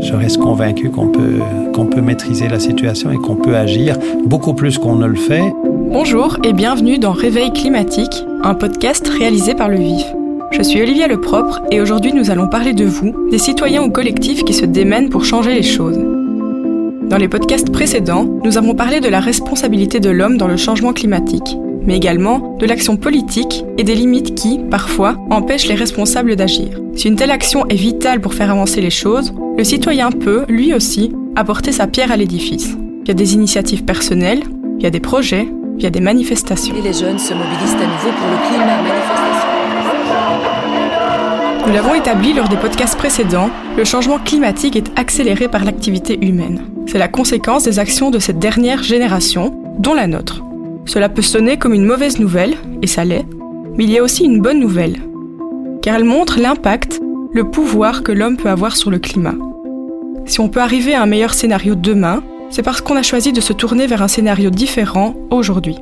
Je reste convaincu qu'on peut, peut maîtriser la situation et qu'on peut agir beaucoup plus qu'on ne le fait. Bonjour et bienvenue dans Réveil climatique, un podcast réalisé par le VIF. Je suis Olivia Lepropre et aujourd'hui nous allons parler de vous, des citoyens ou collectifs qui se démènent pour changer les choses. Dans les podcasts précédents, nous avons parlé de la responsabilité de l'homme dans le changement climatique, mais également de l'action politique et des limites qui, parfois, empêchent les responsables d'agir. Si une telle action est vitale pour faire avancer les choses, le citoyen peut, lui aussi, apporter sa pierre à l'édifice. Via des initiatives personnelles, via des projets, via des manifestations. Et les jeunes se mobilisent à nouveau pour le climat. Manifestation. Nous l'avons établi lors des podcasts précédents, le changement climatique est accéléré par l'activité humaine. C'est la conséquence des actions de cette dernière génération, dont la nôtre. Cela peut sonner comme une mauvaise nouvelle, et ça l'est, mais il y a aussi une bonne nouvelle. Car elle montre l'impact, le pouvoir que l'homme peut avoir sur le climat. Si on peut arriver à un meilleur scénario demain, c'est parce qu'on a choisi de se tourner vers un scénario différent aujourd'hui.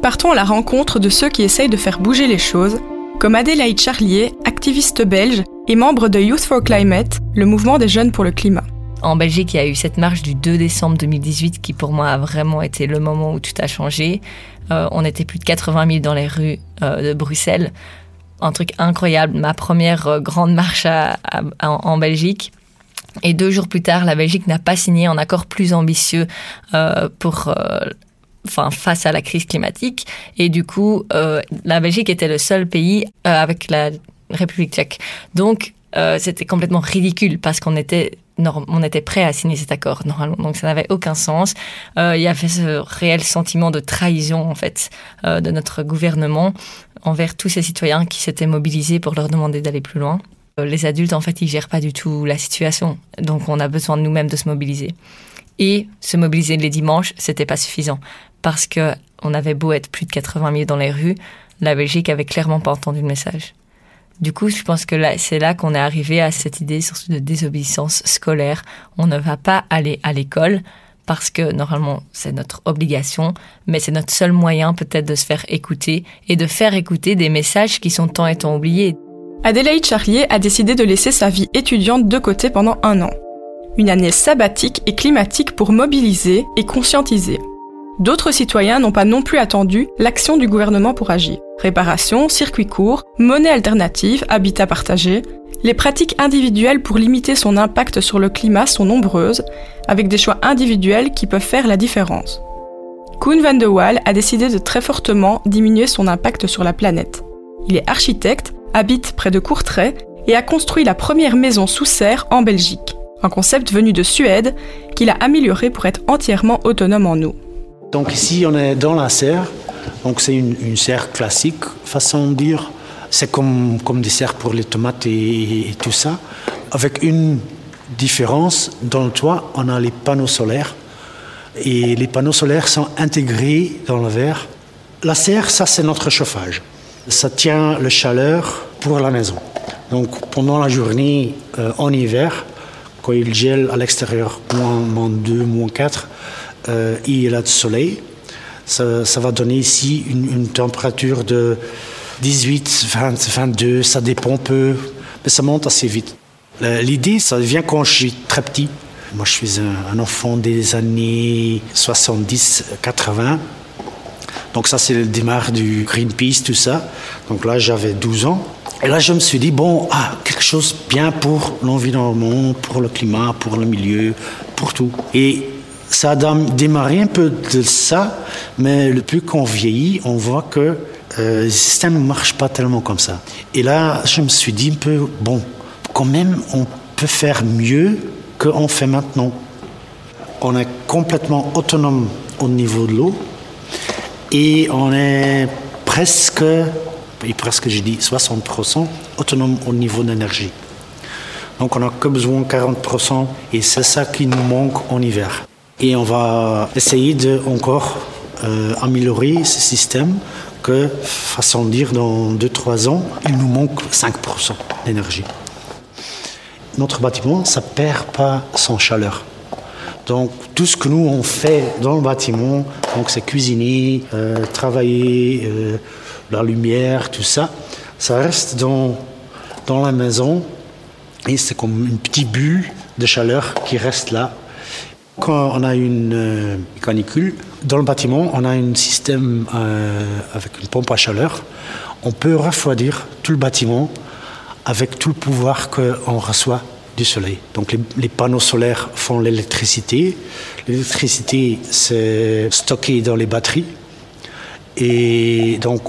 Partons à la rencontre de ceux qui essayent de faire bouger les choses, comme Adélaïde Charlier, activiste belge et membre de Youth for Climate, le mouvement des jeunes pour le climat. En Belgique, il y a eu cette marche du 2 décembre 2018 qui pour moi a vraiment été le moment où tout a changé. Euh, on était plus de 80 000 dans les rues euh, de Bruxelles. Un truc incroyable, ma première euh, grande marche en Belgique. Et deux jours plus tard, la Belgique n'a pas signé un accord plus ambitieux face à la crise climatique. Et du coup, la Belgique était le seul pays avec la République tchèque. Donc, c'était complètement ridicule parce qu'on était on était prêt à signer cet accord normalement, donc ça n'avait aucun sens. Euh, il y avait ce réel sentiment de trahison en fait euh, de notre gouvernement envers tous ces citoyens qui s'étaient mobilisés pour leur demander d'aller plus loin. Euh, les adultes en fait ils gèrent pas du tout la situation, donc on a besoin de nous-mêmes de se mobiliser. Et se mobiliser les dimanches, c'était pas suffisant parce que on avait beau être plus de 80 000 dans les rues, la Belgique avait clairement pas entendu le message. Du coup, je pense que là, c'est là qu'on est arrivé à cette idée surtout de désobéissance scolaire. On ne va pas aller à l'école parce que normalement c'est notre obligation, mais c'est notre seul moyen peut-être de se faire écouter et de faire écouter des messages qui sont tant et tant oubliés. Adélaïde Charlier a décidé de laisser sa vie étudiante de côté pendant un an. Une année sabbatique et climatique pour mobiliser et conscientiser. D'autres citoyens n'ont pas non plus attendu l'action du gouvernement pour agir. Réparation, circuits courts, monnaie alternative, habitat partagé, les pratiques individuelles pour limiter son impact sur le climat sont nombreuses, avec des choix individuels qui peuvent faire la différence. Koen van de Waal a décidé de très fortement diminuer son impact sur la planète. Il est architecte, habite près de Courtrai et a construit la première maison sous serre en Belgique, un concept venu de Suède qu'il a amélioré pour être entièrement autonome en eau. Donc ici on est dans la serre, donc c'est une, serre classique, façon de dire. C'est comme, comme des serres pour les tomates et, et, tout ça. Avec une différence, dans le toit, on a les panneaux solaires. Et les panneaux solaires sont intégrés dans le verre. La serre, ça c'est notre chauffage. Ça tient la chaleur pour la maison. Donc pendant la journée, euh, en hiver, quand il gèle à l'extérieur, moins, moins 2, moins 4, euh, il y a du soleil ça, va donner ici une, température de 18, 20, 22, ça dépend peu, mais ça monte assez vite. L'idée, ça vient quand je suis très petit. Moi, je suis un, enfant des années 70-80. Donc ça, c'est le démarre du Greenpeace, tout ça. Donc là, j'avais 12 ans. Et là, je me suis dit, bon, ah, quelque chose bien pour l'environnement, pour le climat, pour le milieu, pour tout. Et ça a démarré un peu de ça, mais le plus qu'on vieillit, on voit que euh, le système ne marche pas tellement comme ça. Et là, je me suis dit un peu, bon, quand même, on peut faire mieux qu'on fait maintenant. On est complètement autonome au niveau de l'eau et on est presque, et presque j'ai dit 60% autonome au niveau d'énergie. Donc on n'a que besoin de 40% et c'est ça qui nous manque en hiver. Et on va essayer de encore euh, améliorer ce système que, façon de dire, dans 2-3 ans, il nous manque 5% d'énergie. Notre bâtiment, ça ne perd pas son chaleur. Donc tout ce que nous on fait dans le bâtiment, donc c'est cuisiner, euh, travailler, euh, la lumière, tout ça, ça reste dans, dans la maison Et c'est comme une petite bulle de chaleur qui reste là. Quand on a une euh, canicule, dans le bâtiment, on a un système euh, avec une pompe à chaleur. On peut refroidir tout le bâtiment avec tout le pouvoir qu'on reçoit du soleil. Donc les, les panneaux solaires font l'électricité. L'électricité, c'est stocké dans les batteries. Et donc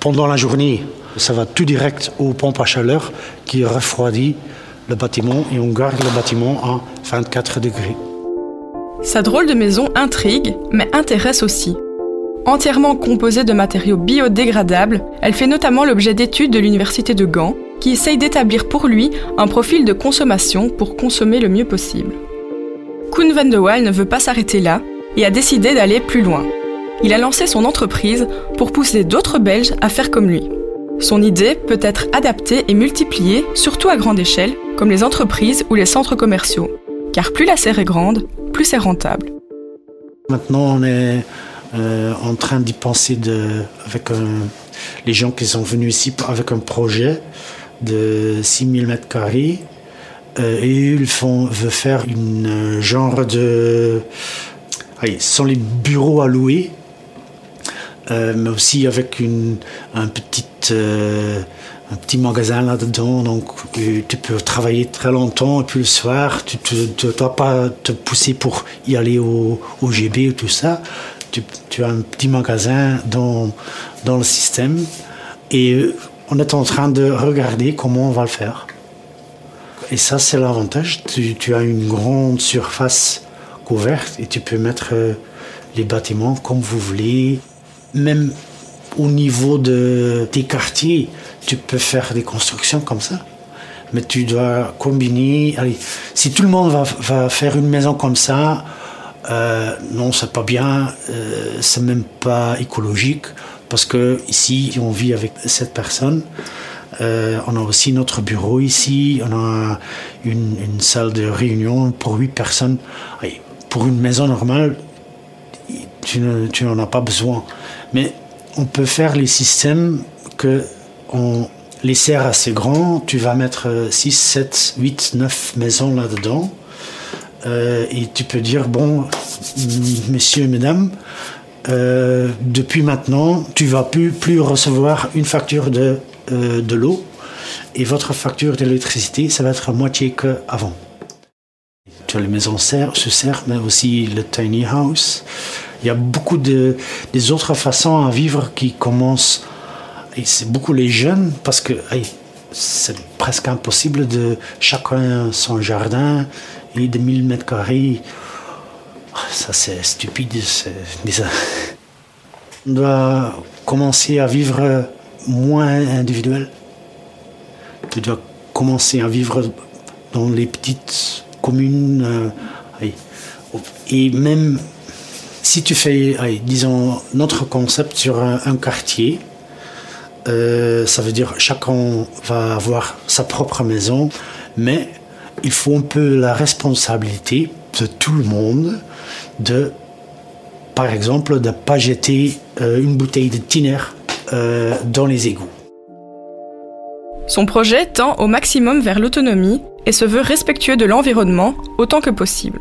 pendant la journée, ça va tout direct aux pompes à chaleur qui refroidit le bâtiment et on garde le bâtiment à 24 degrés. Sa drôle de maison intrigue, mais intéresse aussi. Entièrement composée de matériaux biodégradables, elle fait notamment l'objet d'études de l'Université de Gand, qui essaye d'établir pour lui un profil de consommation pour consommer le mieux possible. Koen van de Waal ne veut pas s'arrêter là et a décidé d'aller plus loin. Il a lancé son entreprise pour pousser d'autres Belges à faire comme lui. Son idée peut être adaptée et multipliée, surtout à grande échelle, comme les entreprises ou les centres commerciaux. Car plus la serre est grande, c'est rentable. Maintenant, on est euh, en train d'y penser de, avec les gens qui sont venus ici avec un projet de 6000 mètres carrés. Euh, et ils font, veulent faire une genre de. Ce sont les bureaux à louer, euh, mais aussi avec une, un petit un petit magasin là-dedans, donc tu peux travailler très longtemps, et puis le soir, tu ne dois pas te pousser pour y aller au, au GB ou tout ça. Tu, as un petit magasin dans, dans le système, et on est en train de regarder comment on va le faire. Et ça, c'est l'avantage. Tu, as une grande surface couverte et tu peux mettre euh, les bâtiments comme vous voulez. Même au niveau de tes quartiers, tu peux faire des constructions comme ça. Mais tu dois combiner. Allez, si tout le monde va, faire une maison comme ça, euh, non, c'est pas bien, euh, c'est même pas écologique, parce que ici, on vit avec cette personne. Euh, on a aussi notre bureau ici, on a une, salle de réunion pour huit personnes. Allez, pour une maison normale, tu n'en as pas besoin. Mais on peut faire les systèmes que les serre assez grands. Tu vas mettre 6, 7, 8, 9 maisons là-dedans. Euh, et tu peux dire, bon, messieurs et mesdames, euh, depuis maintenant, tu vas plus, recevoir une facture de, euh, de l'eau et votre facture d'électricité, ça va être moitié qu'avant. Tu as les maisons serre, se serrent, mais aussi le tiny house. Il y a beaucoup de, des autres façons à vivre qui commencent, et c'est beaucoup les jeunes, parce que c'est presque impossible de chacun son jardin et de 1000 mètres carrés. Ça, c'est stupide. On doit commencer à vivre moins individuel. Tu dois commencer à vivre dans les petites communes. Euh, et même si tu fais, disons, notre concept sur un, quartier, euh, ça veut dire chacun va avoir sa propre maison, mais il faut un peu la responsabilité de tout le monde de, par exemple, de ne pas jeter euh, une bouteille de tiner euh, dans les égouts. Son projet tend au maximum vers l'autonomie et se veut respectueux de l'environnement autant que possible.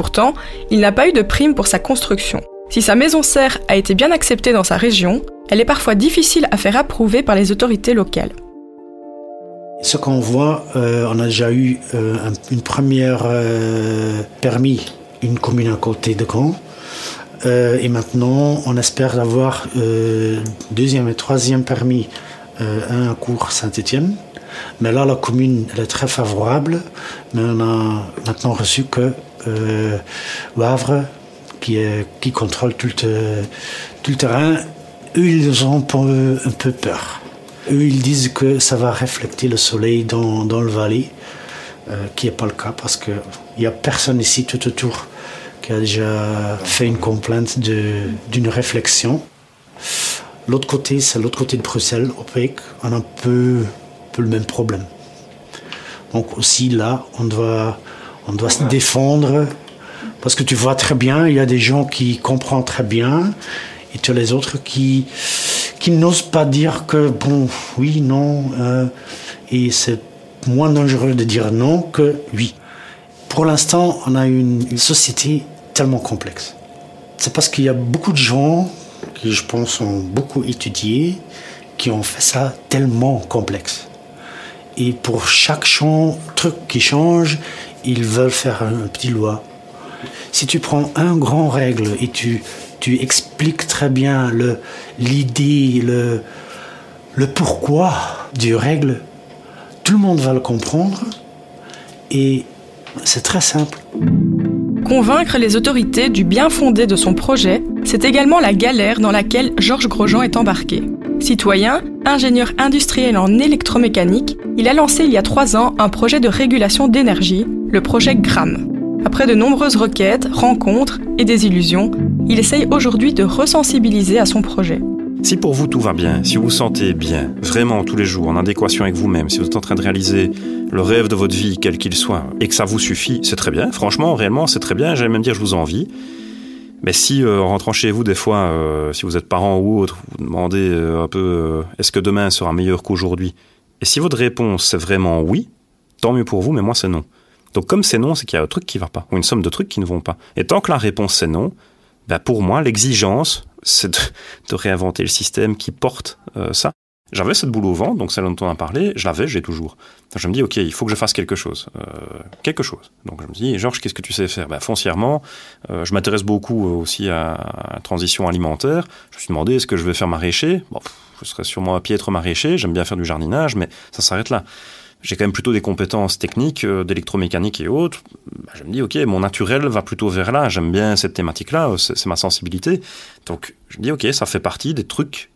Pourtant, il n'a pas eu de prime pour sa construction. Si sa maison serre a été bien acceptée dans sa région, elle est parfois difficile à faire approuver par les autorités locales. Ce qu'on voit, euh, on a déjà eu euh, une première euh, permis, une commune à côté de Caen. et maintenant, on espère avoir deuxième et troisième permis, un à Cours Saint-Étienne. Mais là, la commune elle est très favorable. Mais on a maintenant reçu que euh, Wavre, qui, contrôle tout le, terrain, eux, ils ont un peu peur. Eux, ils disent que ça va refléter le soleil dans, le vallée, euh, qui n'est pas le cas parce qu'il n'y a personne ici tout autour qui a déjà fait une complainte d'une réflexion. L'autre côté, c'est l'autre côté de Bruxelles, au PEC, on a un peu le même problème. Donc aussi là, on doit on doit se défendre parce que tu vois très bien, il y a des gens qui comprennent très bien et tu as les autres qui, qui n'osent pas dire que bon, oui, non. Euh, et c'est moins dangereux de dire non que oui. Pour l'instant, on a une, société tellement complexe. C'est parce qu'il y a beaucoup de gens qui, je pense, ont beaucoup étudié, qui ont fait ça tellement complexe. Et pour chaque truc qui change, ils veulent faire un petit loi. Si tu prends un grand règle et tu, tu expliques très bien l'idée, le, le pourquoi du règle, tout le monde va le comprendre et c'est très simple. Convaincre les autorités du bien fondé de son projet, c'est également la galère dans laquelle Georges Grosjean est embarqué. Citoyen, ingénieur industriel en électromécanique, il a lancé il y a trois ans un projet de régulation d'énergie, le projet GRAM. Après de nombreuses requêtes, rencontres et désillusions, il essaye aujourd'hui de ressensibiliser à son projet. Si pour vous tout va bien, si vous vous sentez bien, vraiment tous les jours, en adéquation avec vous-même, si vous êtes en train de réaliser le rêve de votre vie, quel qu'il soit, et que ça vous suffit, c'est très bien. Franchement, réellement, c'est très bien. J'allais même dire, je vous envie. Mais si, euh, en rentrant chez vous, des fois, euh, si vous êtes parent ou autre, vous demandez euh, un peu est-ce que demain sera meilleur qu'aujourd'hui? Et si votre réponse c'est vraiment oui, tant mieux pour vous, mais moi c'est non. Donc comme c'est non, c'est qu'il y a un truc qui ne va pas, ou une somme de trucs qui ne vont pas. Et tant que la réponse c'est non, ben pour moi, l'exigence, c'est de, réinventer le système qui porte ça. J'avais cette boule au vent, donc celle dont on a parlé, je l'avais, j'ai toujours. je me dis, ok, il faut que je fasse quelque chose. Euh, quelque chose. Donc je me dis, Georges, qu'est-ce que tu sais faire? Ben, Foncièrement, euh, je m'intéresse beaucoup aussi à, transition alimentaire. Je me suis demandé, est-ce que je vais faire maraîcher? Bon, je serais sûrement un piètre maraîcher, j'aime bien faire du jardinage, mais ça s'arrête là. J'ai quand même plutôt des compétences techniques, euh, d'électromécanique et autres. Ben, je me dis, ok, mon naturel va plutôt vers là. J'aime bien cette thématique-là, c'est ma sensibilité. Donc je me dis, ok, ça fait partie des trucs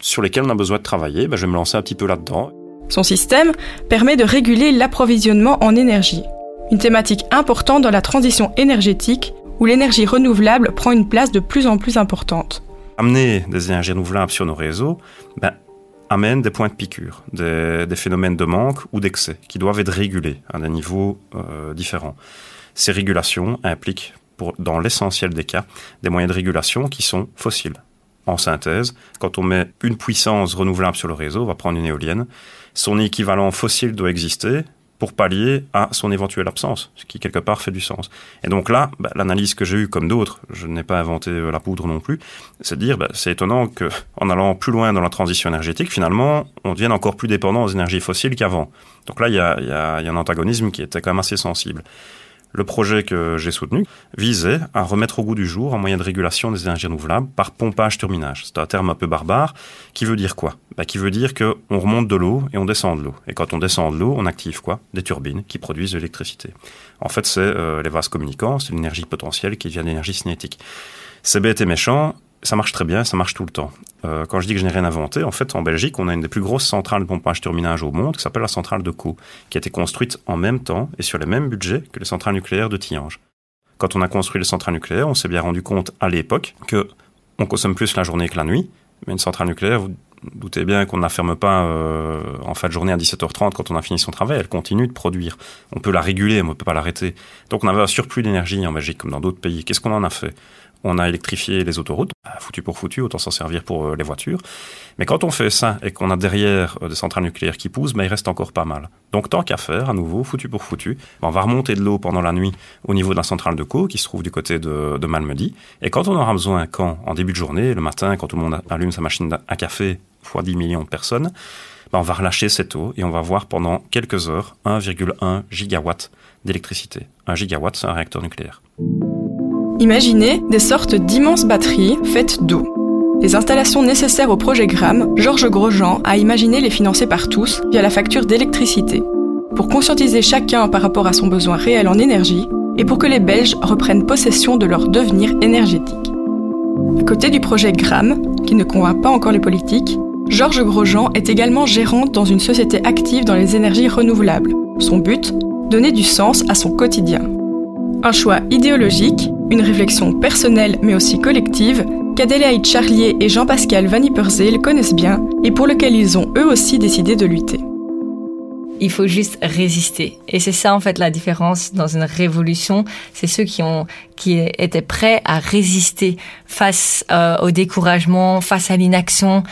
sur lesquels on a besoin de travailler, ben, je vais me lancer un petit peu là-dedans. Son système permet de réguler l'approvisionnement en énergie, une thématique importante dans la transition énergétique où l'énergie renouvelable prend une place de plus en plus importante. Amener des énergies renouvelables sur nos réseaux ben, amène des points de piqûre, des, phénomènes de manque ou d'excès qui doivent être régulés à des niveaux euh, différents. Ces régulations impliquent, pour, dans l'essentiel des cas, des moyens de régulation qui sont fossiles en synthèse, quand on met une puissance renouvelable sur le réseau, on va prendre une éolienne, son équivalent fossile doit exister pour pallier à son éventuelle absence, ce qui quelque part fait du sens. Et donc là, bah, l'analyse que j'ai eue, comme d'autres, je n'ai pas inventé euh, la poudre non plus, c'est de dire, bah, c'est étonnant qu'en allant plus loin dans la transition énergétique, finalement, on devienne encore plus dépendant aux énergies fossiles qu'avant. Donc là, il y a, y a un antagonisme qui était quand même assez sensible. Le projet que j'ai soutenu visait à remettre au goût du jour un moyen de régulation des énergies renouvelables par pompage-turbinage. C'est un terme un peu barbare qui veut dire quoi? Bah, Qui veut dire qu'on remonte de l'eau et on descend de l'eau. Et quand on descend de l'eau, on active quoi? Des turbines qui produisent de l'électricité. En fait, c'est euh, les vases communicants, c'est l'énergie potentielle qui vient d'énergie cinétique. C'est bête et méchant, ça marche très bien, ça marche tout le temps. Euh, quand je dis que je n'ai rien inventé, en fait, en Belgique, on a une des plus grosses centrales de pompage-turbinage au monde qui s'appelle la centrale de Caux, qui a été construite en même temps et sur les mêmes budgets que les centrales nucléaires de Tihange. Quand on a construit les centrales nucléaires, on s'est bien rendu compte à l'époque que on consomme plus la journée que la nuit, mais une centrale nucléaire, vous doutez bien qu'on ne la ferme pas euh, en fin de journée à 17h30 quand on a fini son travail, elle continue de produire. On peut la réguler, mais on ne peut pas l'arrêter. Donc on avait un surplus d'énergie en Belgique comme dans d'autres pays. Qu'est-ce qu'on en a fait? On a électrifié les autoroutes, bah, foutu pour foutu, autant s'en servir pour euh, les voitures. Mais quand on fait ça et qu'on a derrière euh, des centrales nucléaires qui poussent, bah, il reste encore pas mal. Donc tant qu'à faire, à nouveau, foutu pour foutu, bah, on va remonter de l'eau pendant la nuit au niveau de la centrale de Caux qui se trouve du côté de, de Malmedy. Et quand on aura besoin, quand En début de journée, le matin, quand tout le monde allume sa machine à café fois 10 millions de personnes, on va relâcher cette eau et on va voir pendant quelques heures 1,1 gigawatt d'électricité. Un gigawatt, c'est un réacteur nucléaire. Imaginez des sortes d'immenses batteries faites d'eau. Les installations nécessaires au projet GRAM, Georges Grosjean a imaginé les financer par tous via la facture d'électricité, pour conscientiser chacun par rapport à son besoin réel en énergie et pour que les Belges reprennent possession de leur devenir énergétique. À côté du projet GRAM, qui ne convainc pas encore les politiques, Georges Grosjean est également gérante dans une société active dans les énergies renouvelables. Son but Donner du sens à son quotidien. Un choix idéologique une réflexion personnelle mais aussi collective qu'Adélaïde Charlier et Jean-Pascal Van connaissent bien et pour lequel ils ont eux aussi décidé de lutter. Il faut juste résister. Et c'est ça, en fait, la différence dans une révolution. C'est ceux qui étaient prêts à résister face euh, au découragement, face à l'inaction.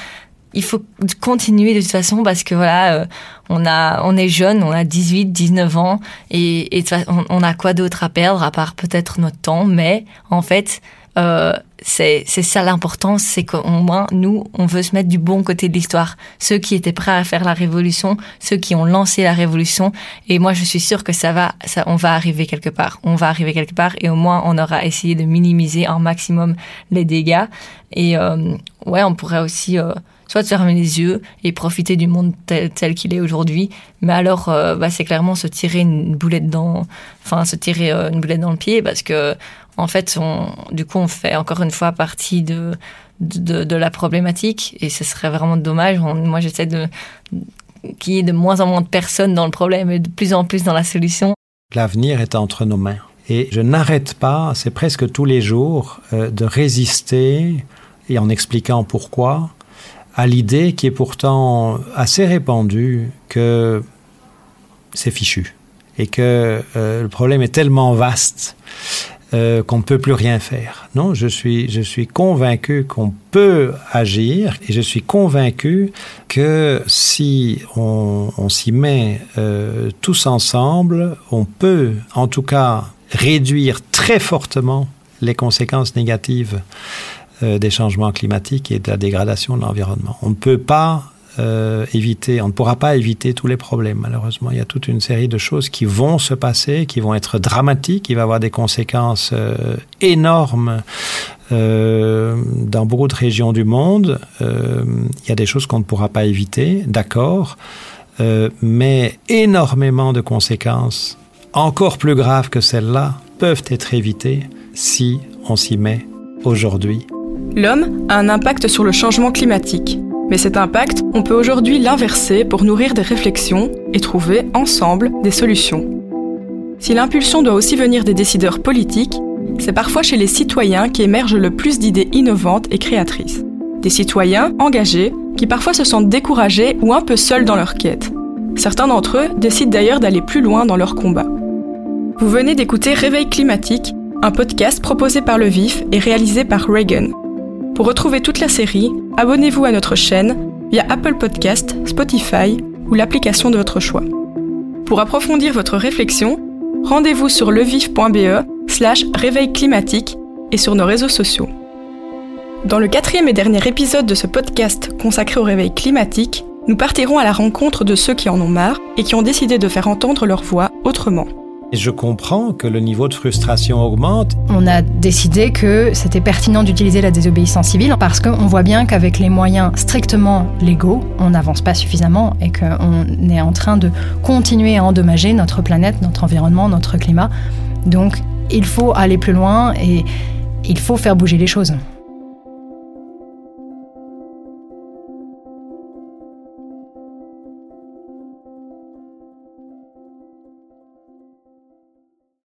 Il faut continuer de toute façon parce que voilà, euh, on a, on est jeune, on a 18, 19 ans et, et on, on a quoi d'autre à perdre à part peut-être notre temps, mais en fait, euh, c'est ça l'importance, c'est qu'au moins nous, on veut se mettre du bon côté de l'histoire. Ceux qui étaient prêts à faire la révolution, ceux qui ont lancé la révolution, et moi je suis sûre que ça va, ça, on va arriver quelque part. On va arriver quelque part, et au moins on aura essayé de minimiser un maximum les dégâts. Et euh, ouais, on pourrait aussi euh, soit fermer les yeux et profiter du monde tel, qu'il est aujourd'hui, mais alors euh, bah, c'est clairement se tirer une boulette dans, enfin se tirer euh, une boulette dans le pied parce que en fait, du coup, on fait encore une fois partie de, de, de la problématique et ce serait vraiment dommage. moi, j'essaie de qu'il y ait de moins en moins de personnes dans le problème et de plus en plus dans la solution. L'avenir est entre nos mains. Et je n'arrête pas, c'est presque tous les jours, euh, de résister, et en expliquant pourquoi, à l'idée qui est pourtant assez répandue que c'est fichu et que euh, le problème est tellement vaste euh, qu'on ne peut plus rien faire. Non, je suis, je suis convaincu qu'on peut agir et je suis convaincu que si on, s'y met euh, tous ensemble, on peut en tout cas réduire très fortement les conséquences négatives des changements climatiques et de la dégradation de l'environnement. On ne peut pas euh, éviter, on ne pourra pas éviter tous les problèmes, malheureusement. Il y a toute une série de choses qui vont se passer, qui vont être dramatiques, qui vont avoir des conséquences euh, énormes euh, dans beaucoup de régions du monde. Euh, il y a des choses qu'on ne pourra pas éviter, d'accord, euh, mais énormément de conséquences, encore plus graves que celles-là, peuvent être évitées si on s'y met aujourd'hui L'homme a un impact sur le changement climatique, mais cet impact, on peut aujourd'hui l'inverser pour nourrir des réflexions et trouver ensemble des solutions. Si l'impulsion doit aussi venir des décideurs politiques, c'est parfois chez les citoyens qu'émergent le plus d'idées innovantes et créatrices. Des citoyens engagés qui parfois se sentent découragés ou un peu seuls dans leur quête. Certains d'entre eux décident d'ailleurs d'aller plus loin dans leur combat. Vous venez d'écouter Réveil climatique, un podcast proposé par Le Vif et réalisé par Reagan, pour retrouver toute la série, abonnez-vous à notre chaîne via Apple Podcast, Spotify ou l'application de votre choix. Pour approfondir votre réflexion, rendez-vous sur levif.be slash réveil climatique et sur nos réseaux sociaux. Dans le quatrième et dernier épisode de ce podcast consacré au réveil climatique, nous partirons à la rencontre de ceux qui en ont marre et qui ont décidé de faire entendre leur voix autrement. Et je comprends que le niveau de frustration augmente. On a décidé que c'était pertinent d'utiliser la désobéissance civile parce qu'on voit bien qu'avec les moyens strictement légaux, on n'avance pas suffisamment et qu'on est en train de continuer à endommager notre planète, notre environnement, notre climat. Donc il faut aller plus loin et il faut faire bouger les choses.